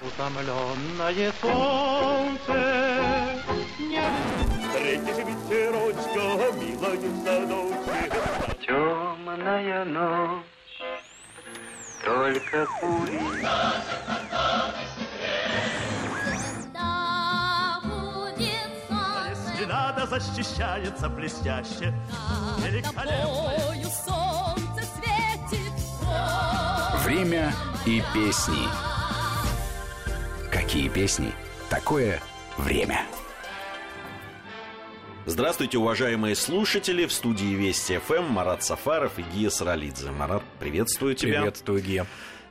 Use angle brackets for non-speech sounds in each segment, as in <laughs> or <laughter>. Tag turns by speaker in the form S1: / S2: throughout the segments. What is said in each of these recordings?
S1: Утомленное солнце не... Встретишь ветерочка, милая в садочке. Темная ночь, только. Если надо, защищается блестяще. Великолепно.
S2: Время и песни. Какие песни? Такое время.
S3: Здравствуйте, уважаемые слушатели. В студии Вести ФМ Марат Сафаров и Гия Саралидзе. Марат, приветствую тебя.
S4: Приветствую, Гия.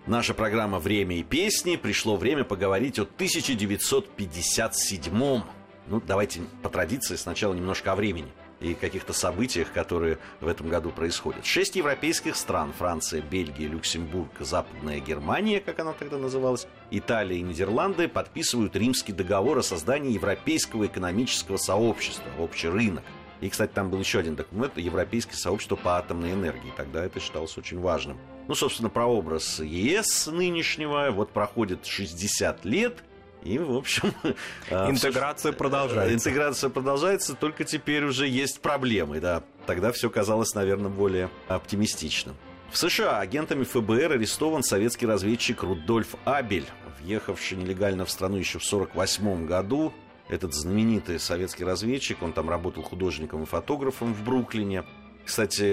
S3: Наша программа «Время и песни». Пришло время поговорить о 1957-м. Ну, давайте по традиции сначала немножко о времени и каких-то событиях, которые в этом году происходят. Шесть европейских стран – Франция, Бельгия, Люксембург, Западная Германия, как она тогда называлась, Италия и Нидерланды подписывают Римский договор о создании Европейского экономического сообщества, общий рынок. И, кстати, там был еще один документ – Европейское сообщество по атомной энергии. Тогда это считалось очень важным. Ну, собственно, про образ ЕС нынешнего. Вот проходит 60 лет – и, в общем... <laughs>
S4: Интеграция продолжается.
S3: Интеграция продолжается, только теперь уже есть проблемы, да. Тогда все казалось, наверное, более оптимистичным. В США агентами ФБР арестован советский разведчик Рудольф Абель, въехавший нелегально в страну еще в 1948 году. Этот знаменитый советский разведчик, он там работал художником и фотографом в Бруклине. Кстати,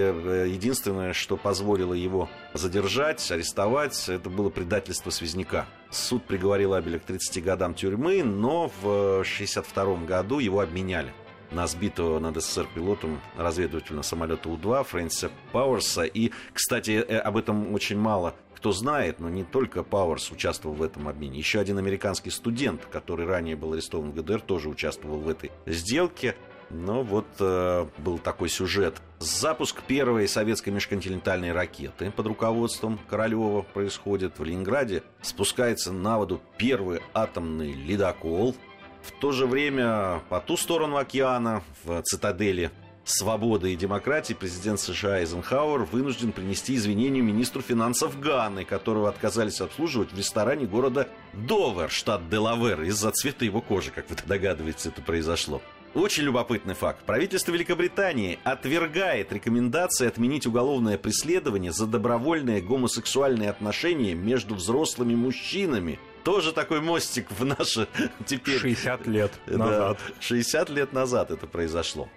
S3: единственное, что позволило его задержать, арестовать, это было предательство связняка. Суд приговорил Абеля к 30 годам тюрьмы, но в 1962 году его обменяли на сбитого над СССР пилотом разведывательного самолета У-2 Фрэнсиса Пауэрса. И, кстати, об этом очень мало кто знает, но не только Пауэрс участвовал в этом обмене. Еще один американский студент, который ранее был арестован в ГДР, тоже участвовал в этой сделке. Но вот э, был такой сюжет. Запуск первой советской межконтинентальной ракеты под руководством Королева происходит в Ленинграде. Спускается на воду первый атомный ледокол. В то же время по ту сторону океана, в цитадели свободы и демократии президент США Эйзенхауэр вынужден принести извинения министру финансов Ганы, которого отказались обслуживать в ресторане города Довер, штат Делавер, из-за цвета его кожи, как вы догадываетесь, это произошло. Очень любопытный факт. Правительство Великобритании отвергает рекомендации отменить уголовное преследование за добровольные гомосексуальные отношения между взрослыми мужчинами. Тоже такой мостик в наше теперь...
S4: 60 лет назад.
S3: Да, 60 лет назад это произошло.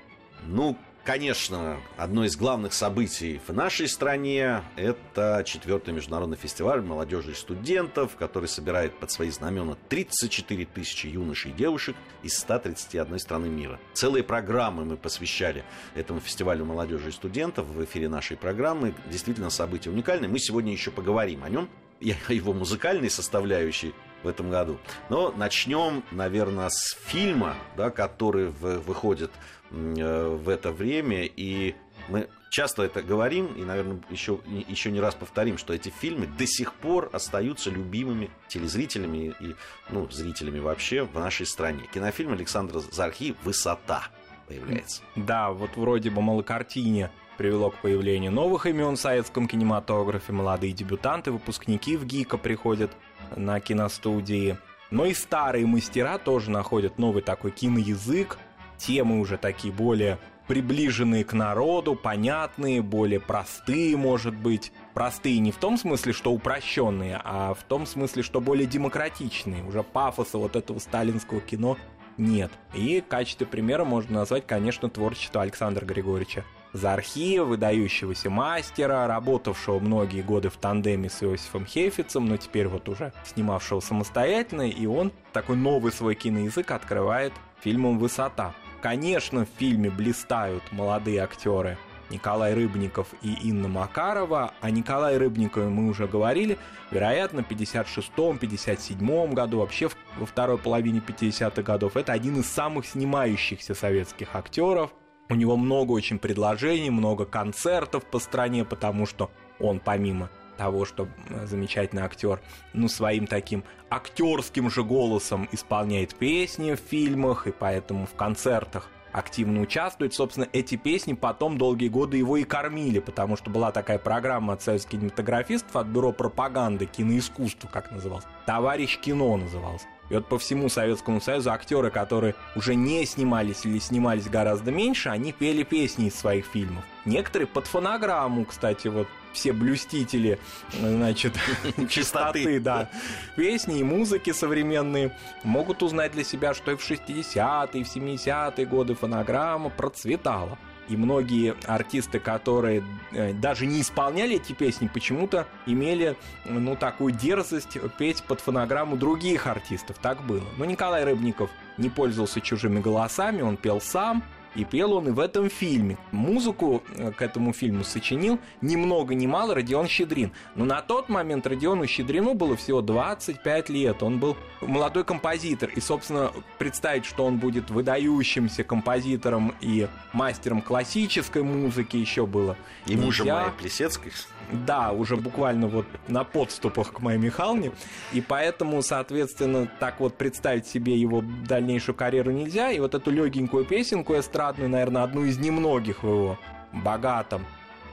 S3: Ну, Конечно, одно из главных событий в нашей стране – это четвертый международный фестиваль молодежи и студентов, который собирает под свои знамена 34 тысячи юношей и девушек из 131 страны мира. Целые программы мы посвящали этому фестивалю молодежи и студентов в эфире нашей программы. Действительно, событие уникальное. Мы сегодня еще поговорим о нем и о его музыкальной составляющей в этом году. Но начнем, наверное, с фильма, да, который выходит Э, в это время, и мы часто это говорим, и, наверное, еще, еще не раз повторим, что эти фильмы до сих пор остаются любимыми телезрителями и ну, зрителями вообще в нашей стране. Кинофильм Александра Зархи «Высота» появляется.
S4: Да, вот вроде бы малокартине привело к появлению новых имен в советском кинематографе. Молодые дебютанты, выпускники в ГИКа приходят на киностудии. Но и старые мастера тоже находят новый такой киноязык, темы уже такие более приближенные к народу, понятные, более простые, может быть. Простые не в том смысле, что упрощенные, а в том смысле, что более демократичные. Уже пафоса вот этого сталинского кино нет. И в качестве примера можно назвать, конечно, творчество Александра Григорьевича Зархи, выдающегося мастера, работавшего многие годы в тандеме с Иосифом Хейфицем, но теперь вот уже снимавшего самостоятельно, и он такой новый свой киноязык открывает фильмом «Высота». Конечно, в фильме блистают молодые актеры Николай Рыбников и Инна Макарова. О Николае Рыбникове мы уже говорили. Вероятно, в 56-м, 57-м году, вообще во второй половине 50-х годов. Это один из самых снимающихся советских актеров. У него много очень предложений, много концертов по стране, потому что он помимо того, что замечательный актер, ну, своим таким актерским же голосом исполняет песни в фильмах, и поэтому в концертах активно участвует. Собственно, эти песни потом долгие годы его и кормили, потому что была такая программа от советских кинематографистов, от Бюро пропаганды киноискусства, как называлось. «Товарищ кино» назывался. И вот по всему Советскому Союзу актеры, которые уже не снимались или снимались гораздо меньше, они пели песни из своих фильмов. Некоторые под фонограмму, кстати, вот все блюстители, значит, <laughs> чистоты, да, песни и музыки современные могут узнать для себя, что и в 60-е, и в 70-е годы фонограмма процветала. И многие артисты, которые э, даже не исполняли эти песни, почему-то имели ну, такую дерзость петь под фонограмму других артистов. Так было. Но Николай Рыбников не пользовался чужими голосами, он пел сам, и пел он и в этом фильме. Музыку э, к этому фильму сочинил ни много ни мало Родион Щедрин. Но на тот момент Родиону Щедрину было всего 25 лет. Он был молодой композитор. И, собственно, представить, что он будет выдающимся композитором и мастером классической музыки еще было
S3: И мужем Майи Плесецкой.
S4: Да, уже буквально вот на подступах к Майе Михайловне. И поэтому, соответственно, так вот представить себе его дальнейшую карьеру нельзя. И вот эту легенькую песенку эстрадную, наверное, одну из немногих в его богатом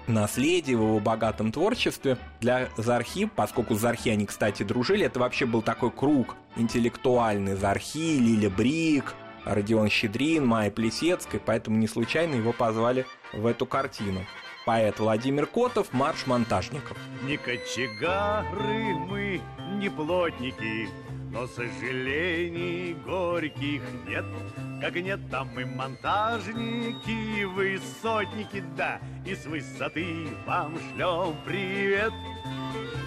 S4: наследии, в его богатом творчестве для Зархи, поскольку Зархи они, кстати, дружили, это вообще был такой круг интеллектуальный. Зархи, Лиля Брик, Родион Щедрин, Майя Плесецкая, поэтому не случайно его позвали в эту картину поэт Владимир Котов, марш монтажников.
S1: Не кочегары мы, не плотники, но сожалений горьких нет. Как нет, там и монтажники, высотники, да, и с высоты вам шлем привет.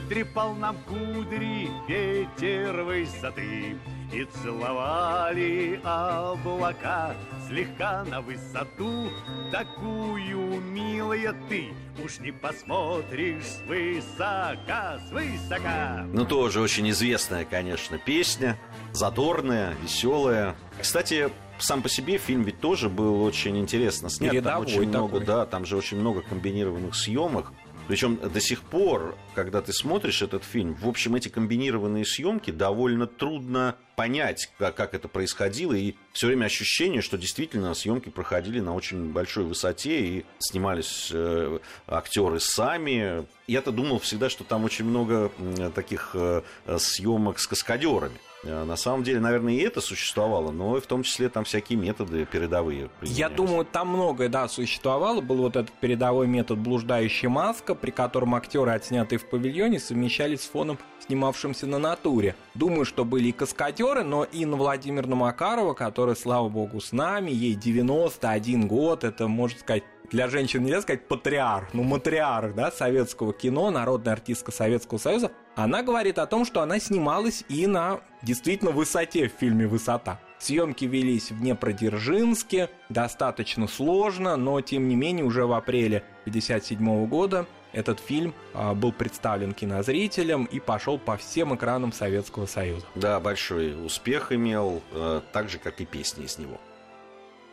S1: Трепал нам кудри ветер высоты, и целовали облака слегка на высоту. Такую, милая ты, уж не посмотришь свысока, свысока.
S3: Ну, тоже очень известная, конечно, песня Задорная, веселая. Кстати, сам по себе фильм ведь тоже был очень интересно снят.
S4: Передовой
S3: там очень
S4: такой.
S3: много, да, там же очень много комбинированных съемок. Причем до сих пор, когда ты смотришь этот фильм, в общем, эти комбинированные съемки довольно трудно понять, как, как это происходило, и все время ощущение, что действительно съемки проходили на очень большой высоте и снимались э, актеры сами. Я-то думал всегда, что там очень много таких э, съемок с каскадерами. Э, На самом деле, наверное, и это существовало, но и в том числе там всякие методы передовые.
S4: Я думаю, там многое, да, существовало. Был вот этот передовой метод блуждающая маска, при котором актеры, отснятые в павильоне, совмещались с фоном, снимавшимся на натуре. Думаю, что были и каскадеры, но Инна Владимировна Макарова, которая, слава богу, с нами, ей 91 год, это, можно сказать, для женщин нельзя сказать патриарх, ну матриарх, да, советского кино, народная артистка Советского Союза, она говорит о том, что она снималась и на действительно высоте в фильме «Высота». Съемки велись в Днепродзержинске, достаточно сложно, но тем не менее уже в апреле 1957 года этот фильм а, был представлен кинозрителям и пошел по всем экранам Советского Союза.
S3: Да, большой успех имел, э, так же, как и песни из него.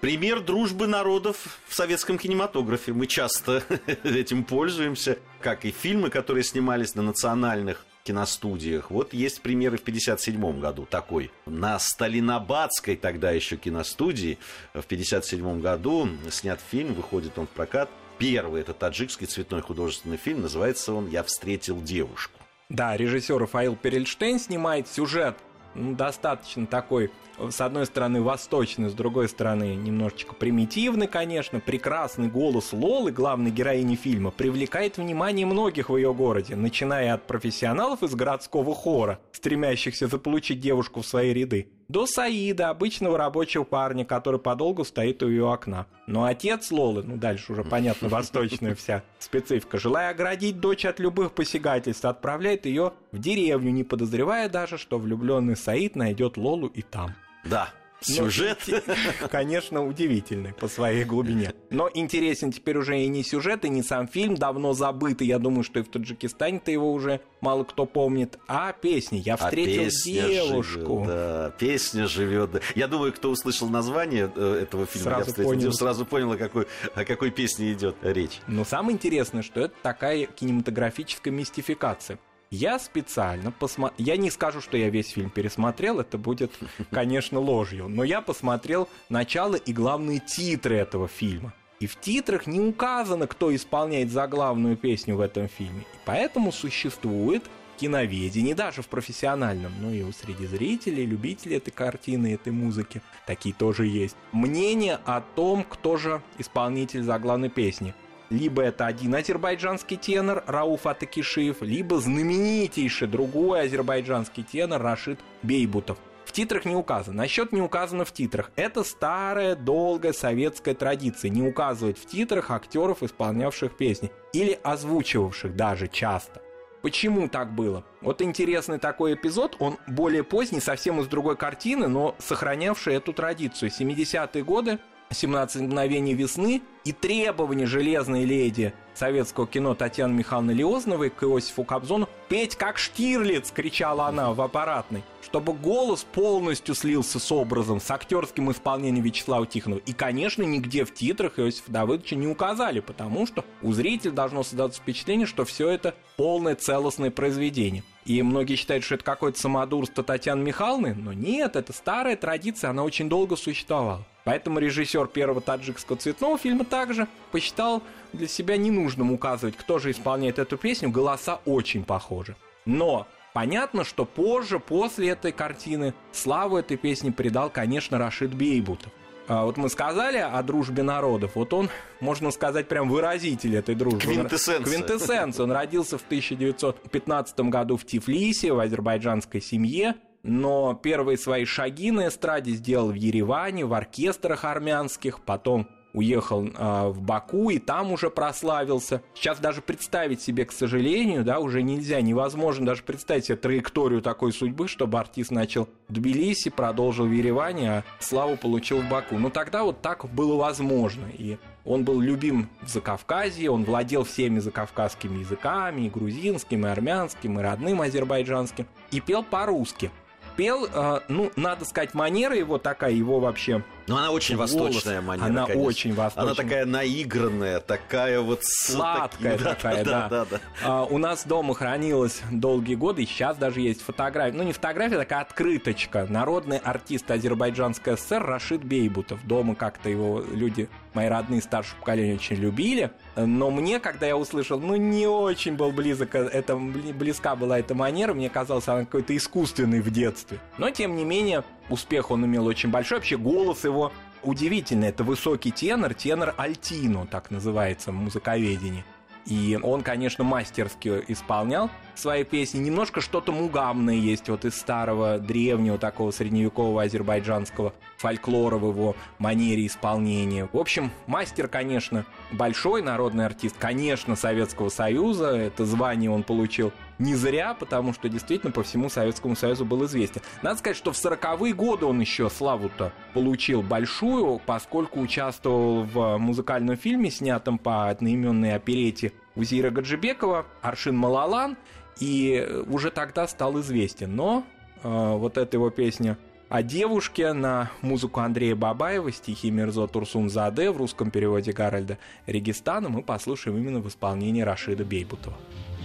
S3: Пример дружбы народов в советском кинематографе. Мы часто <laughs> этим пользуемся, как и фильмы, которые снимались на национальных киностудиях. Вот есть примеры в 1957 году такой. На Сталинобадской тогда еще киностудии в 1957 году снят фильм, выходит он в прокат. Первый, это таджикский цветной художественный фильм, называется он «Я встретил девушку».
S4: Да, режиссер Рафаил Перельштейн снимает сюжет достаточно такой, с одной стороны, восточный, с другой стороны, немножечко примитивный, конечно. Прекрасный голос Лолы, главной героини фильма, привлекает внимание многих в ее городе, начиная от профессионалов из городского хора, стремящихся заполучить девушку в свои ряды, до Саида, обычного рабочего парня, который подолгу стоит у ее окна. Но отец Лолы, ну дальше уже понятно, <laughs> восточная вся специфика, желая оградить дочь от любых посягательств, отправляет ее в деревню, не подозревая даже, что влюбленный Саид найдет Лолу и там.
S3: Да, сюжет.
S4: инте- <laughs> конечно, удивительный по своей глубине. Но интересен теперь уже и не сюжет, и не сам фильм, давно забытый. Я думаю, что и в Таджикистане-то его уже мало кто помнит. А песни. Я
S3: А
S4: встретил
S3: песня
S4: девушку.
S3: живет, да, песня живет. да. Я думаю, кто услышал название э, этого фильма,
S4: Сразу
S3: я встретил
S4: понял.
S3: сразу понял, о какой, о какой песне идет речь.
S4: Но самое интересное, что это такая кинематографическая мистификация. Я специально посмотрел... Я не скажу, что я весь фильм пересмотрел, это будет, <laughs> конечно, ложью. Но я посмотрел начало и главные титры этого фильма. И в титрах не указано, кто исполняет заглавную песню в этом фильме. И поэтому существует киноведении, даже в профессиональном, ну и у среди зрителей, любителей этой картины, этой музыки, такие тоже есть, мнение о том, кто же исполнитель заглавной песни. Либо это один азербайджанский тенор Рауф Атакишиев, либо знаменитейший другой азербайджанский тенор Рашид Бейбутов. В титрах не указано. Насчет не указано в титрах. Это старая, долгая советская традиция. Не указывать в титрах актеров, исполнявших песни. Или озвучивавших даже часто. Почему так было? Вот интересный такой эпизод, он более поздний, совсем из другой картины, но сохранявший эту традицию. 70-е годы 17 мгновений весны и требования железной леди советского кино Татьяны Михайловны Леозновой к Иосифу Кобзону «Петь как Штирлиц!» — кричала она в аппаратной, чтобы голос полностью слился с образом, с актерским исполнением Вячеслава Тихонова. И, конечно, нигде в титрах Иосифа Давыдовича не указали, потому что у зрителя должно создаться впечатление, что все это полное целостное произведение. И многие считают, что это какое-то самодурство Татьяны Михайловны, но нет, это старая традиция, она очень долго существовала. Поэтому режиссер первого таджикского цветного фильма также посчитал для себя ненужным указывать, кто же исполняет эту песню. Голоса очень похожи. Но понятно, что позже, после этой картины, славу этой песни придал, конечно, Рашид Бейбутов. А вот мы сказали о дружбе народов. Вот он, можно сказать, прям выразитель этой дружбы.
S3: Квинтэссенция.
S4: Квинтэссенция. Он родился в 1915 году в Тифлисе, в азербайджанской семье но первые свои шаги на эстраде сделал в Ереване, в оркестрах армянских, потом уехал э, в Баку и там уже прославился. Сейчас даже представить себе, к сожалению, да, уже нельзя, невозможно даже представить себе траекторию такой судьбы, чтобы артист начал в Тбилиси, продолжил в Ереване, а славу получил в Баку. Но тогда вот так было возможно. И он был любим в Закавказье, он владел всеми закавказскими языками, и грузинским, и армянским, и родным азербайджанским, и пел по-русски пел, э, ну, надо сказать, манера его такая, его вообще...
S3: Ну, она очень голос, восточная манера,
S4: Она
S3: конечно.
S4: очень восточная.
S3: Она такая наигранная, такая вот...
S4: Сладкая так... такая, да. да. да, да, да. А, у нас дома хранилась долгие годы, и сейчас даже есть фотография. Ну, не фотография, а такая открыточка. Народный артист Азербайджанской ССР Рашид Бейбутов. Дома как-то его люди, мои родные старшего поколения, очень любили. Но мне, когда я услышал, ну, не очень был близок, это, близка была эта манера, мне казалось, она какой-то искусственный в детстве. Но, тем не менее, успех он имел очень большой. Вообще, голос его удивительный. Это высокий тенор, тенор альтино, так называется в музыковедении. И он, конечно, мастерски исполнял свои песни. Немножко что-то мугамное есть вот из старого, древнего такого средневекового азербайджанского фольклора в его манере исполнения. В общем, мастер, конечно, большой народный артист, конечно, Советского Союза. Это звание он получил не зря, потому что действительно по всему Советскому Союзу был известен. Надо сказать, что в 40-е годы он еще славу-то получил большую, поскольку участвовал в музыкальном фильме, снятом по одноименной оперете Узира Гаджибекова «Аршин Малалан», и уже тогда стал известен. Но э, вот эта его песня о девушке на музыку Андрея Бабаева, стихи Мирзо Турсун Заде в русском переводе Гарольда Регистана мы послушаем именно в исполнении Рашида Бейбутова.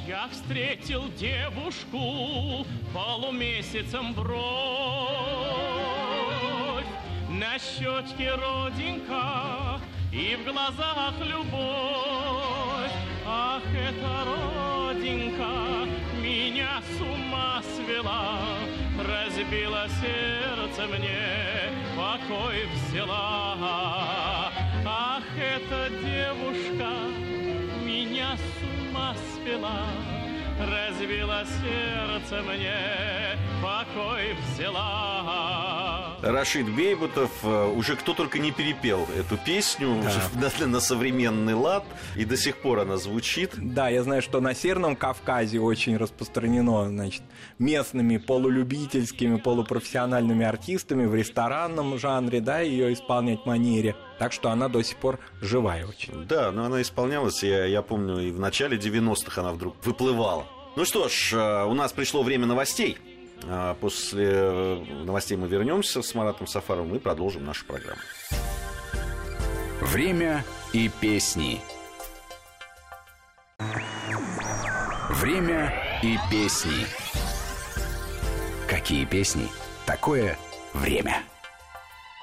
S5: Я встретил девушку полумесяцем бровь, На щечке родинка и в глазах любовь. Ах, эта родинка меня с ума свела, Разбила сердце мне, покой взяла. Ах, эта девушка меня с ума свела, Разбила сердце мне, покой взяла.
S3: Рашид Бейбутов, э, уже кто только не перепел эту песню да. <laughs> на, на современный лад, и до сих пор она звучит.
S4: Да, я знаю, что на Северном Кавказе очень распространено, значит, местными полулюбительскими, полупрофессиональными артистами в ресторанном жанре, да, ее исполнять манере. Так что она до сих пор живая очень.
S3: Да, но она исполнялась, я, я помню, и в начале 90-х она вдруг выплывала. Ну что ж, э, у нас пришло время новостей. А после э, новостей мы вернемся с Маратом Сафаровым и продолжим нашу программу.
S2: Время и песни. Время и песни. Какие песни? Такое время.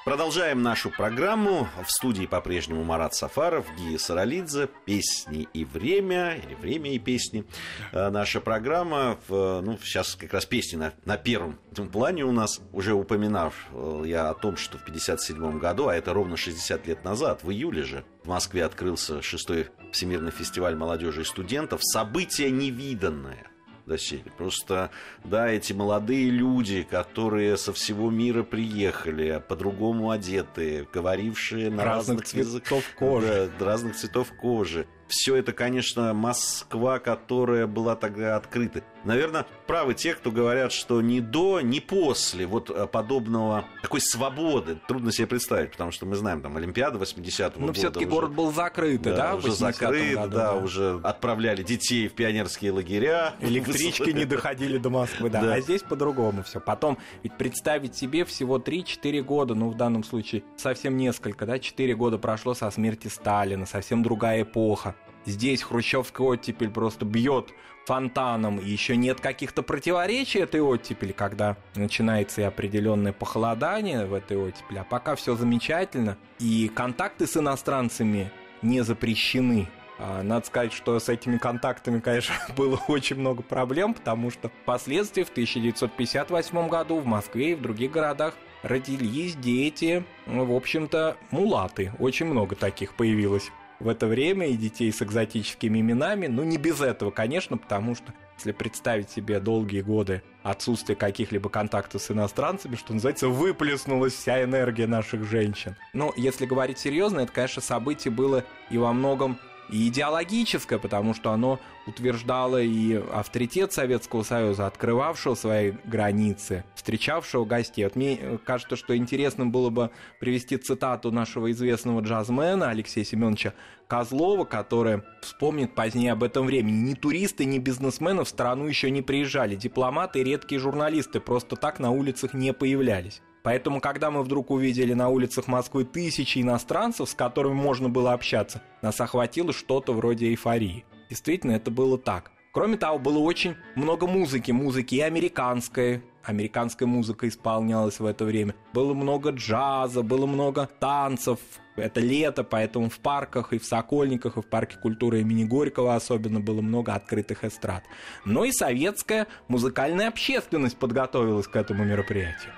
S3: Продолжаем нашу программу. В студии по-прежнему Марат Сафаров, Гия Саралидзе, «Песни и время», или «Время и песни». Э, Наша программа, в, ну, сейчас как раз песни на, на первом плане у нас. Уже упоминав э, я о том, что в 1957 году, а это ровно 60 лет назад, в июле же, в Москве открылся шестой Всемирный фестиваль молодежи и студентов. Событие невиданное доселе. Просто, да, эти молодые люди, которые со всего мира приехали, по-другому одетые, говорившие на
S4: Разных
S3: разных,
S4: цветов
S3: языках,
S4: кожи.
S3: да, разных цветов кожи. Все это, конечно, Москва, которая была тогда открыта. Наверное, правы те, кто говорят, что ни до, ни после вот э, подобного такой свободы трудно себе представить, потому что мы знаем, там, Олимпиада 80-го
S4: Но
S3: года.
S4: все-таки
S3: уже-
S4: город был закрытый, да, в
S3: уже
S4: 80-м
S3: закрыт,
S4: году,
S3: да, уже отправляли детей в пионерские лагеря.
S4: Электрички не <laughs> доходили до Москвы, да.
S3: Да.
S4: А здесь по-другому все. Потом, ведь представить себе всего 3-4 года, ну, в данном случае совсем несколько, да, 4 года прошло со смерти Сталина, совсем другая эпоха. Здесь хрущевская оттепель просто бьет фонтаном, и еще нет каких-то противоречий этой оттепели, когда начинается и определенное похолодание в этой оттепели, а пока все замечательно, и контакты с иностранцами не запрещены. А, Надо сказать, что с этими контактами, конечно, <laughs> было очень много проблем, потому что впоследствии в 1958 году в Москве и в других городах родились дети, в общем-то, мулаты. Очень много таких появилось в это время и детей с экзотическими именами. Ну, не без этого, конечно, потому что если представить себе долгие годы отсутствия каких-либо контактов с иностранцами, что называется, выплеснулась вся энергия наших женщин. Но если говорить серьезно, это, конечно, событие было и во многом и идеологическое, потому что оно утверждало и авторитет Советского Союза, открывавшего свои границы, встречавшего гостей. Вот мне э, кажется, что интересно было бы привести цитату нашего известного джазмена Алексея Семеновича Козлова, который вспомнит позднее об этом времени. Ни туристы, ни бизнесмены в страну еще не приезжали. Дипломаты и редкие журналисты просто так на улицах не появлялись. Поэтому, когда мы вдруг увидели на улицах Москвы тысячи иностранцев, с которыми можно было общаться, нас охватило что-то вроде эйфории. Действительно, это было так. Кроме того, было очень много музыки, музыки и американской. Американская музыка исполнялась в это время. Было много джаза, было много танцев. Это лето, поэтому в парках и в Сокольниках, и в парке культуры имени Горького особенно было много открытых эстрад. Но и советская музыкальная общественность подготовилась к этому мероприятию.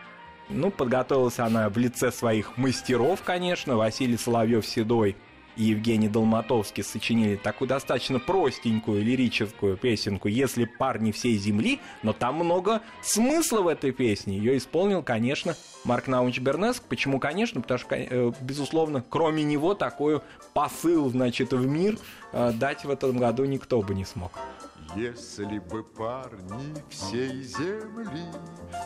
S4: Ну, подготовилась она в лице своих мастеров, конечно. Василий Соловьев-Седой и Евгений Долматовский сочинили такую достаточно простенькую лирическую песенку «Если парни всей земли», но там много смысла в этой песне. Ее исполнил, конечно, Марк Наумович Бернеск. Почему, конечно? Потому что, э, безусловно, кроме него такой посыл, значит, в мир э, дать в этом году никто бы не смог.
S6: Если бы парни всей земли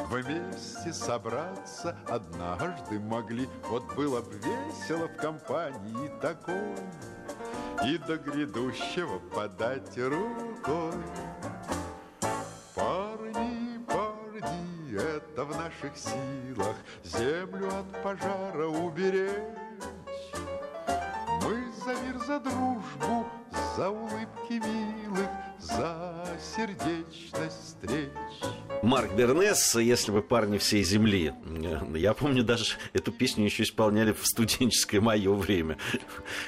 S6: Вместе собраться однажды могли Вот было бы весело в компании такой И до грядущего подать рукой. Парни, парни, это в наших силах Землю от пожара уберечь. Мы за мир, за дружбу, за улыбки милых, за сердечность встреч.
S3: Марк Бернес, если бы парни всей земли. Я помню, даже эту песню еще исполняли в студенческое мое время.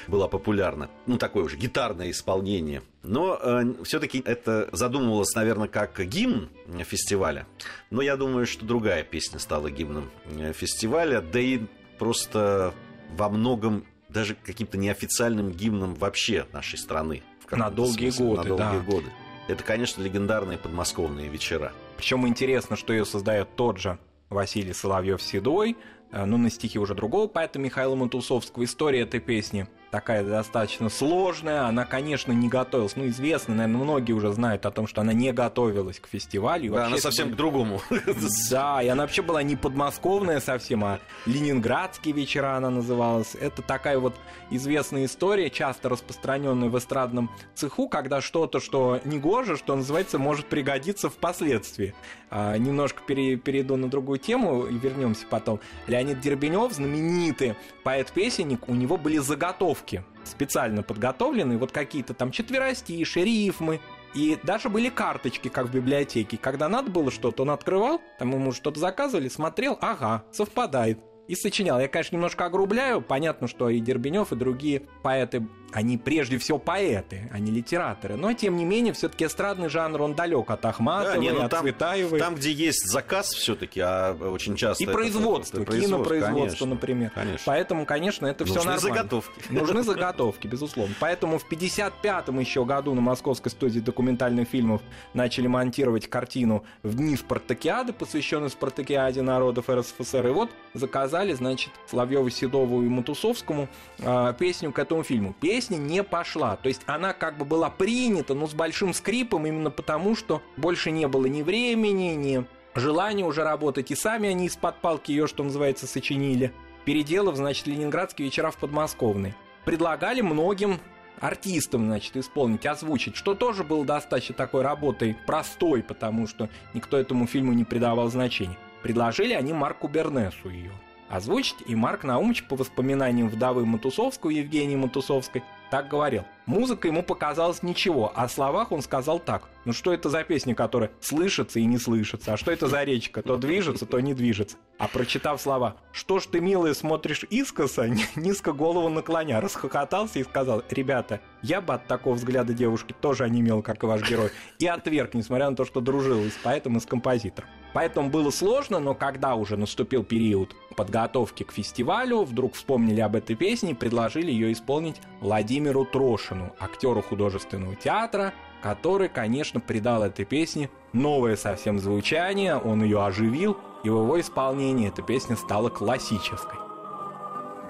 S3: Была популярна. Ну, такое уже гитарное исполнение. Но э, все-таки это задумывалось, наверное, как гимн фестиваля. Но я думаю, что другая песня стала гимном э, фестиваля. Да и просто во многом даже каким-то неофициальным гимном вообще нашей страны. Каком-то
S4: На долгие
S3: смысле,
S4: годы,
S3: На долгие
S4: да.
S3: годы. Это, конечно, легендарные подмосковные вечера.
S4: Причем интересно, что ее создает тот же Василий Соловьев-Седой, э, ну, на стихи уже другого поэта Михаила Матусовского. История этой песни такая достаточно сложная. Она, конечно, не готовилась. Ну, известно, наверное, многие уже знают о том, что она не готовилась к фестивалю. И
S3: Да, она совсем к другому. <laughs>
S4: Да, и она вообще была не подмосковная совсем, а ленинградские вечера она называлась. Это такая вот известная история, часто распространенная в эстрадном цеху, когда что-то, что не гоже, что называется, может пригодиться впоследствии. А, немножко пере- перейду на другую тему и вернемся потом. Леонид Дербенев, знаменитый поэт-песенник, у него были заготовки специально подготовленные, вот какие-то там четверостиши, рифмы, И даже были карточки, как в библиотеке. Когда надо было что-то, он открывал, там ему что-то заказывали, смотрел, ага, совпадает и сочинял. Я, конечно, немножко огрубляю. Понятно, что и Дербенев, и другие поэты они прежде всего поэты, а не литераторы. Но, тем не менее, все-таки эстрадный жанр, он далек от Ахматовой, да, не, ну, от
S3: там,
S4: Цветаевой.
S3: Там, где есть заказ все-таки, а очень часто...
S4: И это, производство, это, это, кинопроизводство, конечно, например.
S3: Конечно.
S4: Поэтому, конечно, это все нормально.
S3: Нужны заготовки. <laughs>
S4: Нужны заготовки, безусловно. Поэтому в 55-м еще году на Московской студии документальных фильмов начали монтировать картину «В дни Спартакиады», посвященную Спартакиаде народов РСФСР. И вот заказали, значит, Славьеву, Седову и Матусовскому э, песню к этому фильму. Песня не пошла. То есть она как бы была принята, но с большим скрипом, именно потому, что больше не было ни времени, ни желания уже работать. И сами они из-под палки ее, что называется, сочинили. Переделав, значит, ленинградские вечера в подмосковной. Предлагали многим артистам, значит, исполнить, озвучить, что тоже было достаточно такой работой простой, потому что никто этому фильму не придавал значения. Предложили они Марку Бернесу ее озвучить, и Марк Наумович по воспоминаниям вдовы Матусовского, Евгении Матусовской, так говорил. Музыка ему показалась ничего, а о словах он сказал так. Ну что это за песня, которая слышится и не слышится? А что это за речка? То движется, то не движется. А прочитав слова «Что ж ты, милая, смотришь искоса?» <laughs> Низко голову наклоня, расхохотался и сказал «Ребята, я бы от такого взгляда девушки тоже онемел, как и ваш герой». И отверг, несмотря на то, что дружил и с поэтом, и с композитором. Поэтому было сложно, но когда уже наступил период подготовки к фестивалю, вдруг вспомнили об этой песне и предложили ее исполнить Владимиру Трошину, актеру художественного театра, который, конечно, придал этой песне новое совсем звучание, он ее оживил, и в его исполнении эта песня стала классической.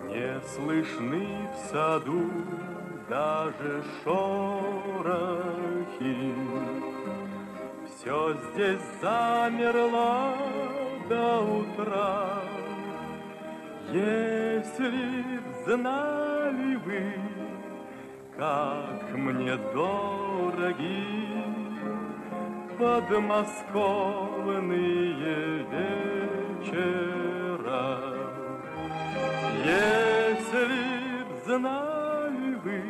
S1: Не слышны в саду даже шорохи, Все здесь замерло до утра. Если б знали вы, как мне дороги подмосковные вечера. Если б знали вы,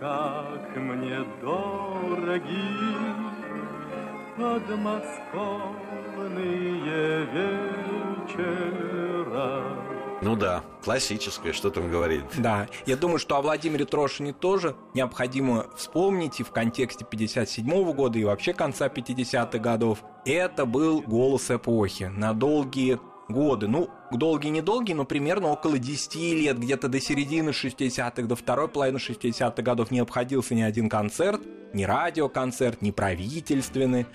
S1: как мне дороги подмосковные вечера.
S3: Ну да, классическое, что там говорит.
S4: Да, я думаю, что о Владимире Трошине тоже необходимо вспомнить и в контексте 57 года, и вообще конца 50-х годов. Это был голос эпохи на долгие годы. Ну, долгие-недолгие, но примерно около 10 лет, где-то до середины 60-х, до второй половины 60-х годов не обходился ни один концерт, ни радиоконцерт, ни правительственный,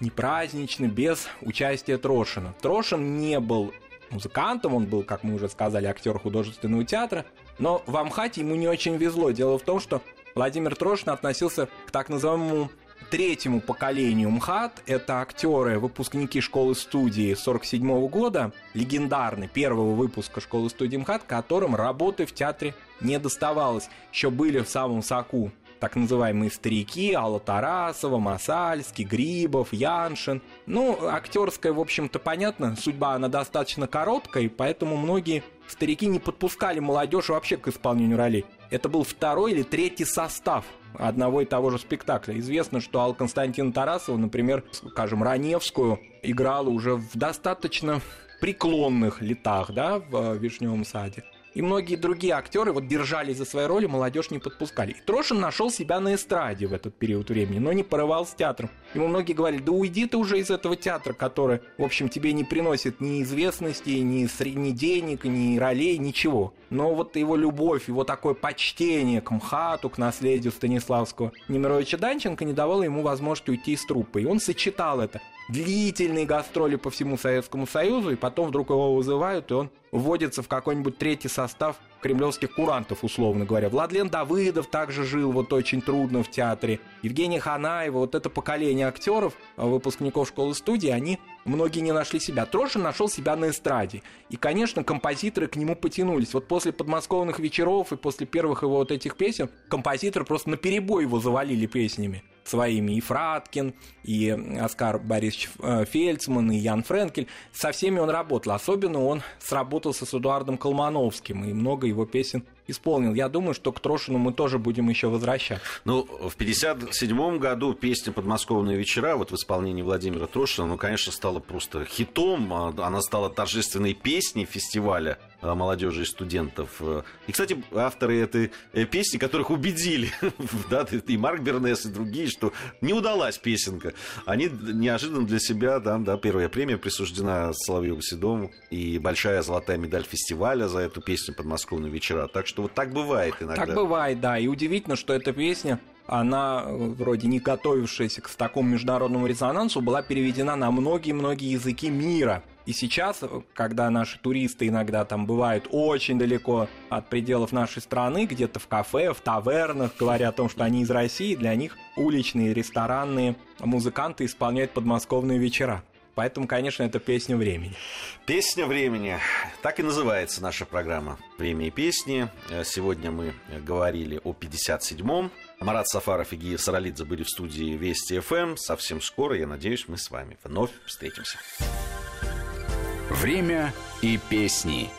S4: ни праздничный, без участия Трошина. Трошин не был музыкантом, он был, как мы уже сказали, актер художественного театра, но в Амхате ему не очень везло. Дело в том, что Владимир Трошин относился к так называемому третьему поколению МХАТ. Это актеры, выпускники школы-студии 47 года, легендарный первого выпуска школы-студии МХАТ, которым работы в театре не доставалось. Еще были в самом соку так называемые старики, Алла Тарасова, Масальский, Грибов, Яншин. Ну, актерская, в общем-то, понятно, судьба, она достаточно короткая, поэтому многие старики не подпускали молодежь вообще к исполнению ролей. Это был второй или третий состав одного и того же спектакля. Известно, что Алла Константина Тарасова, например, скажем, Раневскую играла уже в достаточно преклонных летах, да, в «Вишневом саде» и многие другие актеры вот держались за свои роли, молодежь не подпускали. И Трошин нашел себя на эстраде в этот период времени, но не порывал с театром. Ему многие говорили, да уйди ты уже из этого театра, который, в общем, тебе не приносит ни известности, ни, ни денег, ни ролей, ничего. Но вот его любовь, его такое почтение к МХАТу, к наследию Станиславского Немировича Данченко не давало ему возможности уйти из труппы. И он сочетал это длительные гастроли по всему Советскому Союзу, и потом вдруг его вызывают, и он вводится в какой-нибудь третий состав кремлевских курантов, условно говоря. Владлен Давыдов также жил вот очень трудно в театре. Евгения Ханаева, вот это поколение актеров, а, выпускников школы-студии, они многие не нашли себя. Трошин нашел себя на эстраде. И, конечно, композиторы к нему потянулись. Вот после подмосковных вечеров и после первых его вот этих песен композиторы просто на перебой его завалили песнями своими и Фраткин, и Оскар Борисович э, Фельдсман, и Ян Френкель. Со всеми он работал. Особенно он сработался с Эдуардом Колмановским, и много его песен исполнил. Я думаю, что к Трошину мы тоже будем еще возвращаться.
S3: Ну, в 57 году песня «Подмосковные вечера» вот в исполнении Владимира Трошина, ну, конечно, стала просто хитом. А, Она стала торжественной песней фестиваля а, молодежи и студентов. И, кстати, авторы этой э, песни, которых убедили, <laughs> да, и Марк Бернес, и другие, что не удалась песенка, они неожиданно для себя, да, да, первая премия присуждена Соловьеву Седому и большая золотая медаль фестиваля за эту песню «Подмосковные вечера». Так что вот так бывает иногда.
S4: Так бывает, да. И удивительно, что эта песня, она, э, вроде не готовившаяся к такому международному резонансу, была переведена на многие-многие языки мира. И сейчас, э, когда наши туристы иногда там бывают очень далеко от пределов нашей страны, где-то в кафе, в тавернах, говоря о том, что они из России, для них уличные, ресторанные музыканты исполняют подмосковные вечера. Поэтому, конечно, это песня времени.
S3: Песня времени. Так и называется наша программа «Время и песни». Э, Сегодня мы говорили о 57-м. Марат Сафаров и Гия Саралидзе были в студии Вести ФМ. Совсем скоро, я надеюсь, мы с вами вновь встретимся.
S2: Время и песни.